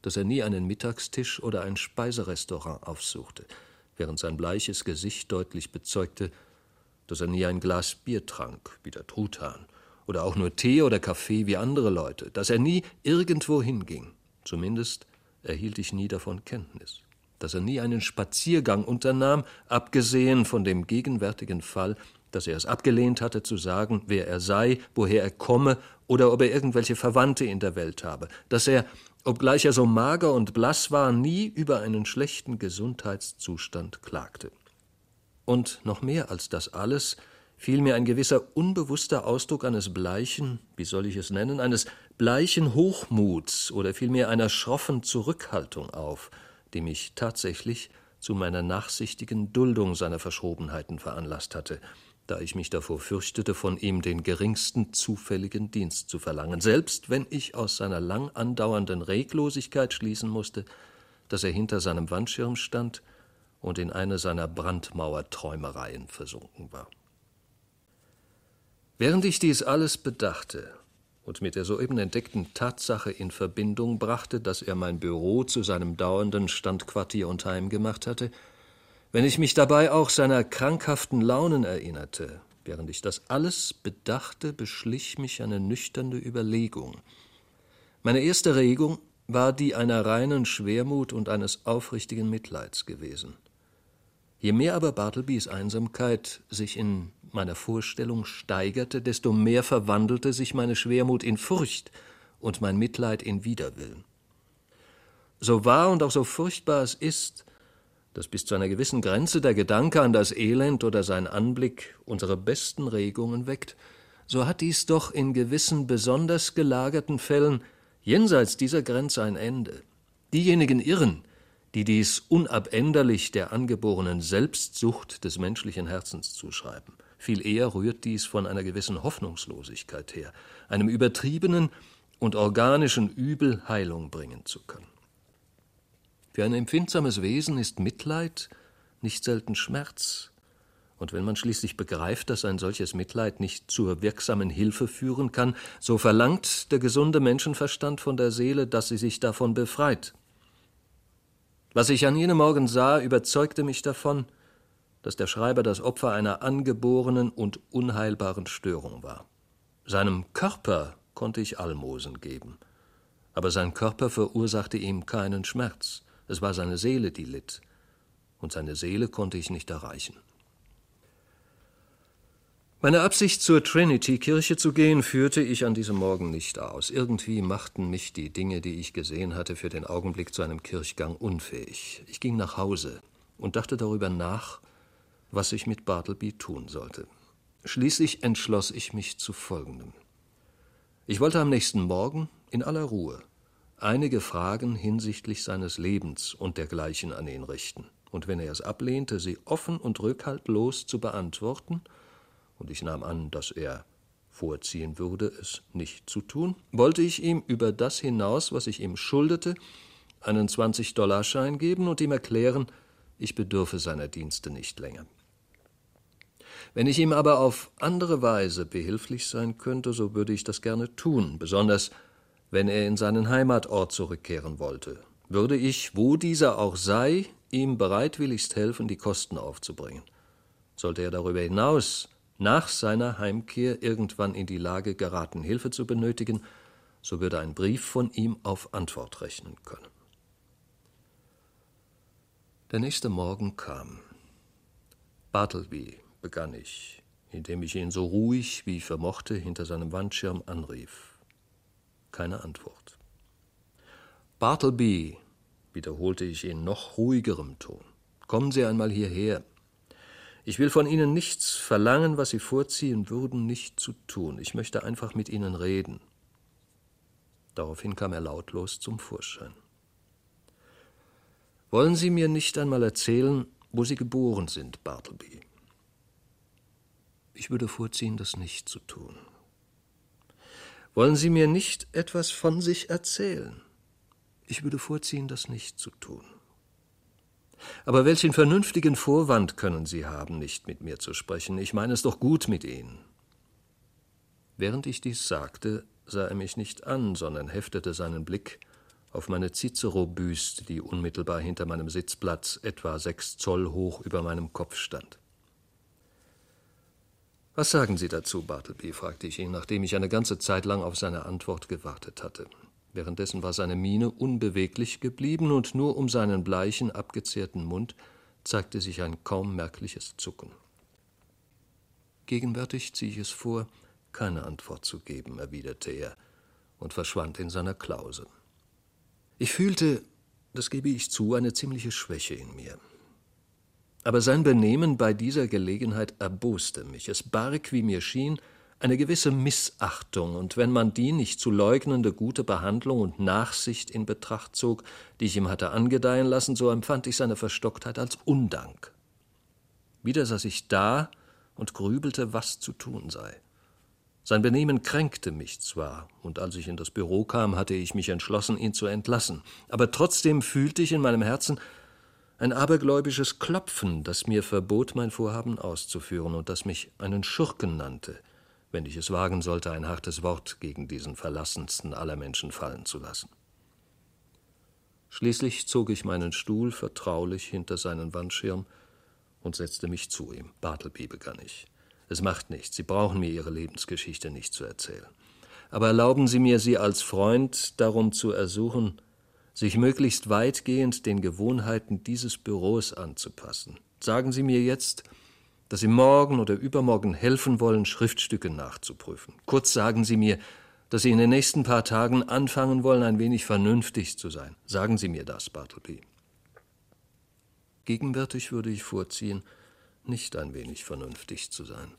dass er nie einen Mittagstisch oder ein Speiserestaurant aufsuchte, während sein bleiches Gesicht deutlich bezeugte, dass er nie ein Glas Bier trank, wie der Truthahn, oder auch nur Tee oder Kaffee wie andere Leute, dass er nie irgendwo hinging. Zumindest erhielt ich nie davon Kenntnis. Dass er nie einen Spaziergang unternahm, abgesehen von dem gegenwärtigen Fall, dass er es abgelehnt hatte zu sagen, wer er sei, woher er komme oder ob er irgendwelche Verwandte in der Welt habe, dass er obgleich er so mager und blass war, nie über einen schlechten Gesundheitszustand klagte. Und noch mehr als das alles fiel mir ein gewisser unbewusster Ausdruck eines bleichen, wie soll ich es nennen, eines bleichen Hochmuts oder vielmehr einer schroffen Zurückhaltung auf, die mich tatsächlich zu meiner nachsichtigen Duldung seiner Verschrobenheiten veranlasst hatte, da ich mich davor fürchtete, von ihm den geringsten zufälligen Dienst zu verlangen, selbst wenn ich aus seiner lang andauernden Reglosigkeit schließen musste, dass er hinter seinem Wandschirm stand und in eine seiner Brandmauerträumereien versunken war. Während ich dies alles bedachte und mit der soeben entdeckten Tatsache in Verbindung brachte, dass er mein Büro zu seinem dauernden Standquartier und Heim gemacht hatte, wenn ich mich dabei auch seiner krankhaften Launen erinnerte, während ich das alles bedachte, beschlich mich eine nüchterne Überlegung. Meine erste Regung war die einer reinen Schwermut und eines aufrichtigen Mitleids gewesen. Je mehr aber Bartlebys Einsamkeit sich in meiner Vorstellung steigerte, desto mehr verwandelte sich meine Schwermut in Furcht und mein Mitleid in Widerwillen. So wahr und auch so furchtbar es ist, dass bis zu einer gewissen Grenze der Gedanke an das Elend oder sein Anblick unsere besten Regungen weckt, so hat dies doch in gewissen besonders gelagerten Fällen jenseits dieser Grenze ein Ende. Diejenigen irren, die dies unabänderlich der angeborenen Selbstsucht des menschlichen Herzens zuschreiben. Viel eher rührt dies von einer gewissen Hoffnungslosigkeit her, einem übertriebenen und organischen Übel Heilung bringen zu können. Für ein empfindsames Wesen ist Mitleid nicht selten Schmerz, und wenn man schließlich begreift, dass ein solches Mitleid nicht zur wirksamen Hilfe führen kann, so verlangt der gesunde Menschenverstand von der Seele, dass sie sich davon befreit. Was ich an jenem Morgen sah, überzeugte mich davon, dass der Schreiber das Opfer einer angeborenen und unheilbaren Störung war. Seinem Körper konnte ich Almosen geben, aber sein Körper verursachte ihm keinen Schmerz, es war seine Seele, die litt, und seine Seele konnte ich nicht erreichen. Meine Absicht, zur Trinity-Kirche zu gehen, führte ich an diesem Morgen nicht aus. Irgendwie machten mich die Dinge, die ich gesehen hatte, für den Augenblick zu einem Kirchgang unfähig. Ich ging nach Hause und dachte darüber nach, was ich mit Bartleby tun sollte. Schließlich entschloss ich mich zu Folgendem. Ich wollte am nächsten Morgen in aller Ruhe einige Fragen hinsichtlich seines Lebens und dergleichen an ihn richten, und wenn er es ablehnte, sie offen und rückhaltlos zu beantworten – und ich nahm an, dass er vorziehen würde, es nicht zu tun, wollte ich ihm über das hinaus, was ich ihm schuldete, einen 20-Dollar-Schein geben und ihm erklären, ich bedürfe seiner Dienste nicht länger. Wenn ich ihm aber auf andere Weise behilflich sein könnte, so würde ich das gerne tun, besonders wenn er in seinen Heimatort zurückkehren wollte, würde ich, wo dieser auch sei, ihm bereitwilligst helfen, die Kosten aufzubringen. Sollte er darüber hinaus nach seiner Heimkehr irgendwann in die Lage geraten, Hilfe zu benötigen, so würde ein Brief von ihm auf Antwort rechnen können. Der nächste Morgen kam. Bartleby, begann ich, indem ich ihn so ruhig wie ich vermochte hinter seinem Wandschirm anrief. Keine Antwort. Bartleby, wiederholte ich in noch ruhigerem Ton, kommen Sie einmal hierher. Ich will von Ihnen nichts verlangen, was Sie vorziehen würden, nicht zu tun. Ich möchte einfach mit Ihnen reden. Daraufhin kam er lautlos zum Vorschein. Wollen Sie mir nicht einmal erzählen, wo Sie geboren sind, Bartleby? Ich würde vorziehen, das nicht zu tun. Wollen Sie mir nicht etwas von sich erzählen? Ich würde vorziehen, das nicht zu tun. Aber welchen vernünftigen Vorwand können Sie haben, nicht mit mir zu sprechen? Ich meine es doch gut mit Ihnen. Während ich dies sagte, sah er mich nicht an, sondern heftete seinen Blick auf meine Cicero-Büste, die unmittelbar hinter meinem Sitzplatz etwa sechs Zoll hoch über meinem Kopf stand. Was sagen Sie dazu, Bartleby? fragte ich ihn, nachdem ich eine ganze Zeit lang auf seine Antwort gewartet hatte. Währenddessen war seine Miene unbeweglich geblieben, und nur um seinen bleichen, abgezehrten Mund zeigte sich ein kaum merkliches Zucken. Gegenwärtig ziehe ich es vor, keine Antwort zu geben, erwiderte er und verschwand in seiner Klause. Ich fühlte, das gebe ich zu, eine ziemliche Schwäche in mir. Aber sein Benehmen bei dieser Gelegenheit erboste mich. Es barg, wie mir schien, eine gewisse Missachtung, und wenn man die nicht zu leugnende gute Behandlung und Nachsicht in Betracht zog, die ich ihm hatte angedeihen lassen, so empfand ich seine Verstocktheit als Undank. Wieder saß ich da und grübelte, was zu tun sei. Sein Benehmen kränkte mich zwar, und als ich in das Büro kam, hatte ich mich entschlossen, ihn zu entlassen, aber trotzdem fühlte ich in meinem Herzen ein abergläubisches Klopfen, das mir verbot, mein Vorhaben auszuführen und das mich einen Schurken nannte, wenn ich es wagen sollte, ein hartes Wort gegen diesen verlassensten aller Menschen fallen zu lassen. Schließlich zog ich meinen Stuhl vertraulich hinter seinen Wandschirm und setzte mich zu ihm. Bartleby, begann ich. Es macht nichts, Sie brauchen mir Ihre Lebensgeschichte nicht zu erzählen. Aber erlauben Sie mir, Sie als Freund darum zu ersuchen, sich möglichst weitgehend den Gewohnheiten dieses Büros anzupassen. Sagen Sie mir jetzt, dass Sie morgen oder übermorgen helfen wollen, Schriftstücke nachzuprüfen. Kurz sagen Sie mir, dass Sie in den nächsten paar Tagen anfangen wollen, ein wenig vernünftig zu sein. Sagen Sie mir das, Bartleby. Gegenwärtig würde ich vorziehen, nicht ein wenig vernünftig zu sein,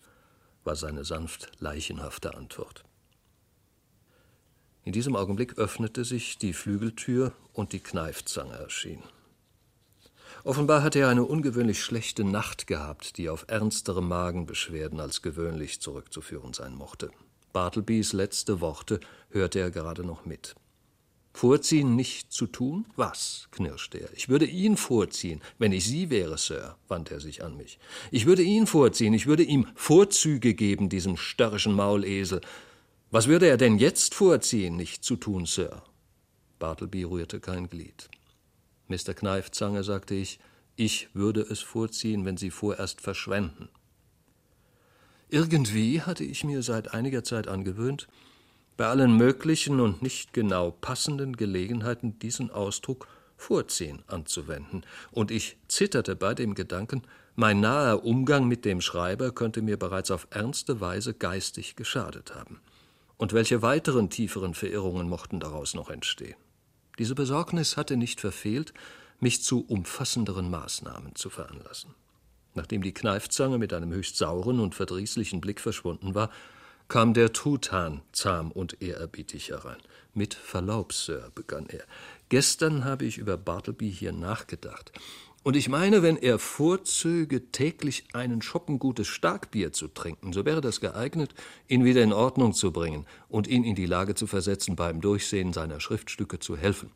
war seine sanft leichenhafte Antwort. In diesem Augenblick öffnete sich die Flügeltür und die Kneifzange erschien. Offenbar hatte er eine ungewöhnlich schlechte Nacht gehabt, die auf ernstere Magenbeschwerden als gewöhnlich zurückzuführen sein mochte. Bartlebys letzte Worte hörte er gerade noch mit. Vorziehen nicht zu tun? Was? knirschte er. Ich würde ihn vorziehen, wenn ich Sie wäre, Sir, wandte er sich an mich. Ich würde ihn vorziehen, ich würde ihm Vorzüge geben, diesem störrischen Maulesel. Was würde er denn jetzt vorziehen, nicht zu tun, Sir? Bartleby rührte kein Glied. Mr. Kneifzange, sagte ich, ich würde es vorziehen, wenn Sie vorerst verschwenden. Irgendwie hatte ich mir seit einiger Zeit angewöhnt, bei allen möglichen und nicht genau passenden Gelegenheiten diesen Ausdruck vorziehen anzuwenden, und ich zitterte bei dem Gedanken, mein naher Umgang mit dem Schreiber könnte mir bereits auf ernste Weise geistig geschadet haben. Und welche weiteren tieferen Verirrungen mochten daraus noch entstehen? Diese Besorgnis hatte nicht verfehlt, mich zu umfassenderen Maßnahmen zu veranlassen. Nachdem die Kneifzange mit einem höchst sauren und verdrießlichen Blick verschwunden war, kam der Truthahn zahm und ehrerbietig herein. Mit Verlaub, Sir, begann er. Gestern habe ich über Bartleby hier nachgedacht. Und ich meine, wenn er vorzöge, täglich einen Schoppen gutes Starkbier zu trinken, so wäre das geeignet, ihn wieder in Ordnung zu bringen und ihn in die Lage zu versetzen, beim Durchsehen seiner Schriftstücke zu helfen.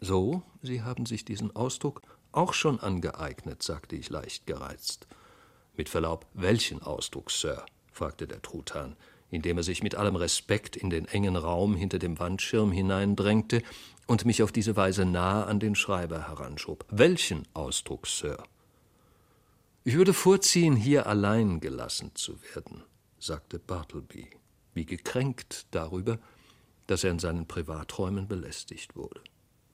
So, Sie haben sich diesen Ausdruck auch schon angeeignet, sagte ich leicht gereizt. Mit Verlaub, welchen Ausdruck, Sir? fragte der Truthahn, indem er sich mit allem Respekt in den engen Raum hinter dem Wandschirm hineindrängte und mich auf diese Weise nahe an den Schreiber heranschob. Welchen Ausdruck, Sir? Ich würde vorziehen, hier allein gelassen zu werden, sagte Bartleby, wie gekränkt darüber, dass er in seinen Privaträumen belästigt wurde.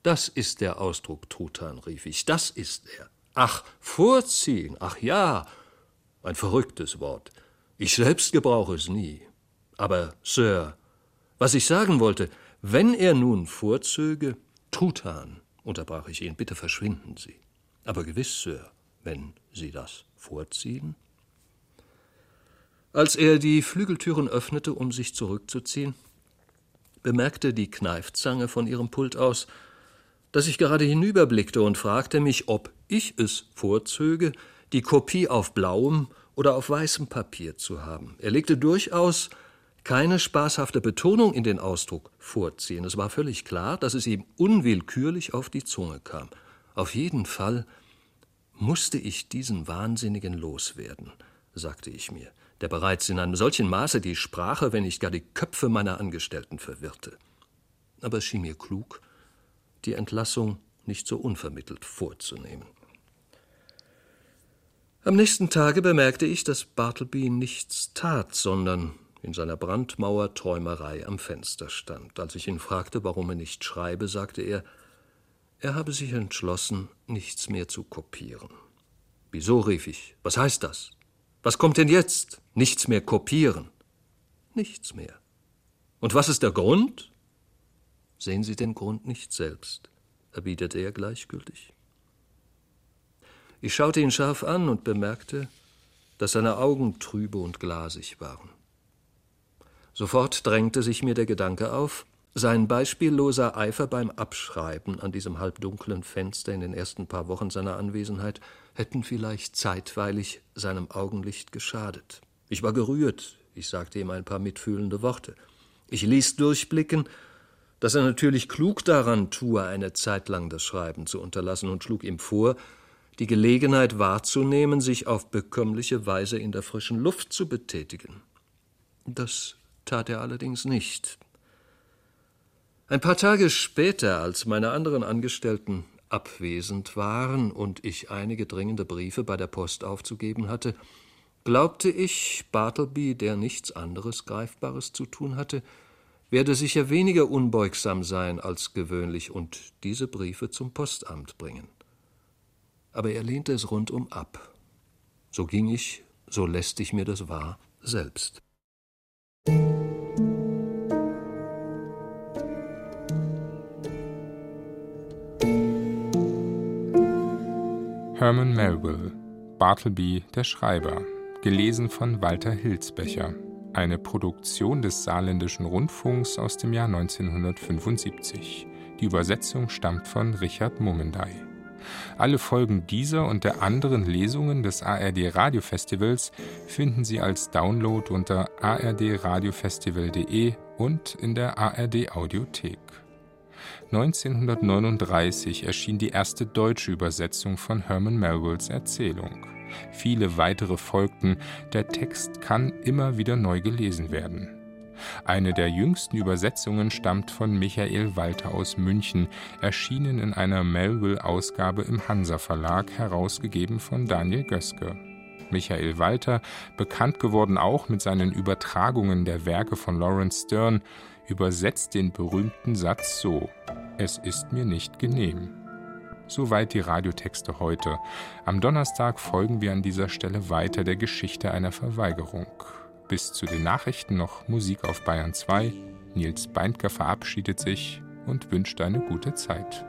Das ist der Ausdruck, Truthahn, rief ich, das ist er. Ach, vorziehen, ach ja, ein verrücktes Wort. Ich selbst gebrauche es nie. Aber, Sir, was ich sagen wollte, wenn er nun vorzöge, Truthahn, unterbrach ich ihn, bitte verschwinden Sie. Aber gewiss, Sir, wenn Sie das vorziehen. Als er die Flügeltüren öffnete, um sich zurückzuziehen, bemerkte die Kneifzange von ihrem Pult aus, dass ich gerade hinüberblickte und fragte mich, ob ich es vorzöge, die Kopie auf blauem oder auf weißem Papier zu haben. Er legte durchaus keine spaßhafte Betonung in den Ausdruck vorziehen. Es war völlig klar, dass es ihm unwillkürlich auf die Zunge kam. Auf jeden Fall musste ich diesen Wahnsinnigen loswerden, sagte ich mir, der bereits in einem solchen Maße die Sprache, wenn nicht gar die Köpfe meiner Angestellten verwirrte. Aber es schien mir klug, die Entlassung nicht so unvermittelt vorzunehmen. Am nächsten Tage bemerkte ich, dass Bartleby nichts tat, sondern in seiner Brandmauer-Träumerei am Fenster stand. Als ich ihn fragte, warum er nicht schreibe, sagte er, er habe sich entschlossen, nichts mehr zu kopieren. Wieso, rief ich. Was heißt das? Was kommt denn jetzt? Nichts mehr kopieren. Nichts mehr. Und was ist der Grund? Sehen Sie den Grund nicht selbst, erwiderte er gleichgültig. Ich schaute ihn scharf an und bemerkte, dass seine Augen trübe und glasig waren. Sofort drängte sich mir der Gedanke auf, sein beispielloser Eifer beim Abschreiben an diesem halbdunklen Fenster in den ersten paar Wochen seiner Anwesenheit hätten vielleicht zeitweilig seinem Augenlicht geschadet. Ich war gerührt, ich sagte ihm ein paar mitfühlende Worte. Ich ließ durchblicken, dass er natürlich klug daran tue, eine Zeit lang das Schreiben zu unterlassen, und schlug ihm vor, die Gelegenheit wahrzunehmen, sich auf bekömmliche Weise in der frischen Luft zu betätigen. Das tat er allerdings nicht. Ein paar Tage später, als meine anderen Angestellten abwesend waren und ich einige dringende Briefe bei der Post aufzugeben hatte, glaubte ich, Bartleby, der nichts anderes Greifbares zu tun hatte, werde sicher weniger unbeugsam sein als gewöhnlich und diese Briefe zum Postamt bringen. Aber er lehnte es rundum ab. So ging ich, so lästig mir das war, selbst. Herman Melville, Bartleby, der Schreiber, gelesen von Walter Hilsbecher, eine Produktion des Saarländischen Rundfunks aus dem Jahr 1975. Die Übersetzung stammt von Richard Mummendey. Alle Folgen dieser und der anderen Lesungen des ARD Radiofestivals finden Sie als Download unter ardradiofestival.de und in der ARD Audiothek. 1939 erschien die erste deutsche Übersetzung von Herman Melvilles Erzählung. Viele weitere folgten, der Text kann immer wieder neu gelesen werden. Eine der jüngsten Übersetzungen stammt von Michael Walter aus München, erschienen in einer Melville-Ausgabe im Hansa Verlag, herausgegeben von Daniel Göske. Michael Walter, bekannt geworden auch mit seinen Übertragungen der Werke von Lawrence Stern, übersetzt den berühmten Satz so: Es ist mir nicht genehm. Soweit die Radiotexte heute. Am Donnerstag folgen wir an dieser Stelle weiter der Geschichte einer Verweigerung. Bis zu den Nachrichten noch Musik auf Bayern 2. Nils Beindker verabschiedet sich und wünscht eine gute Zeit.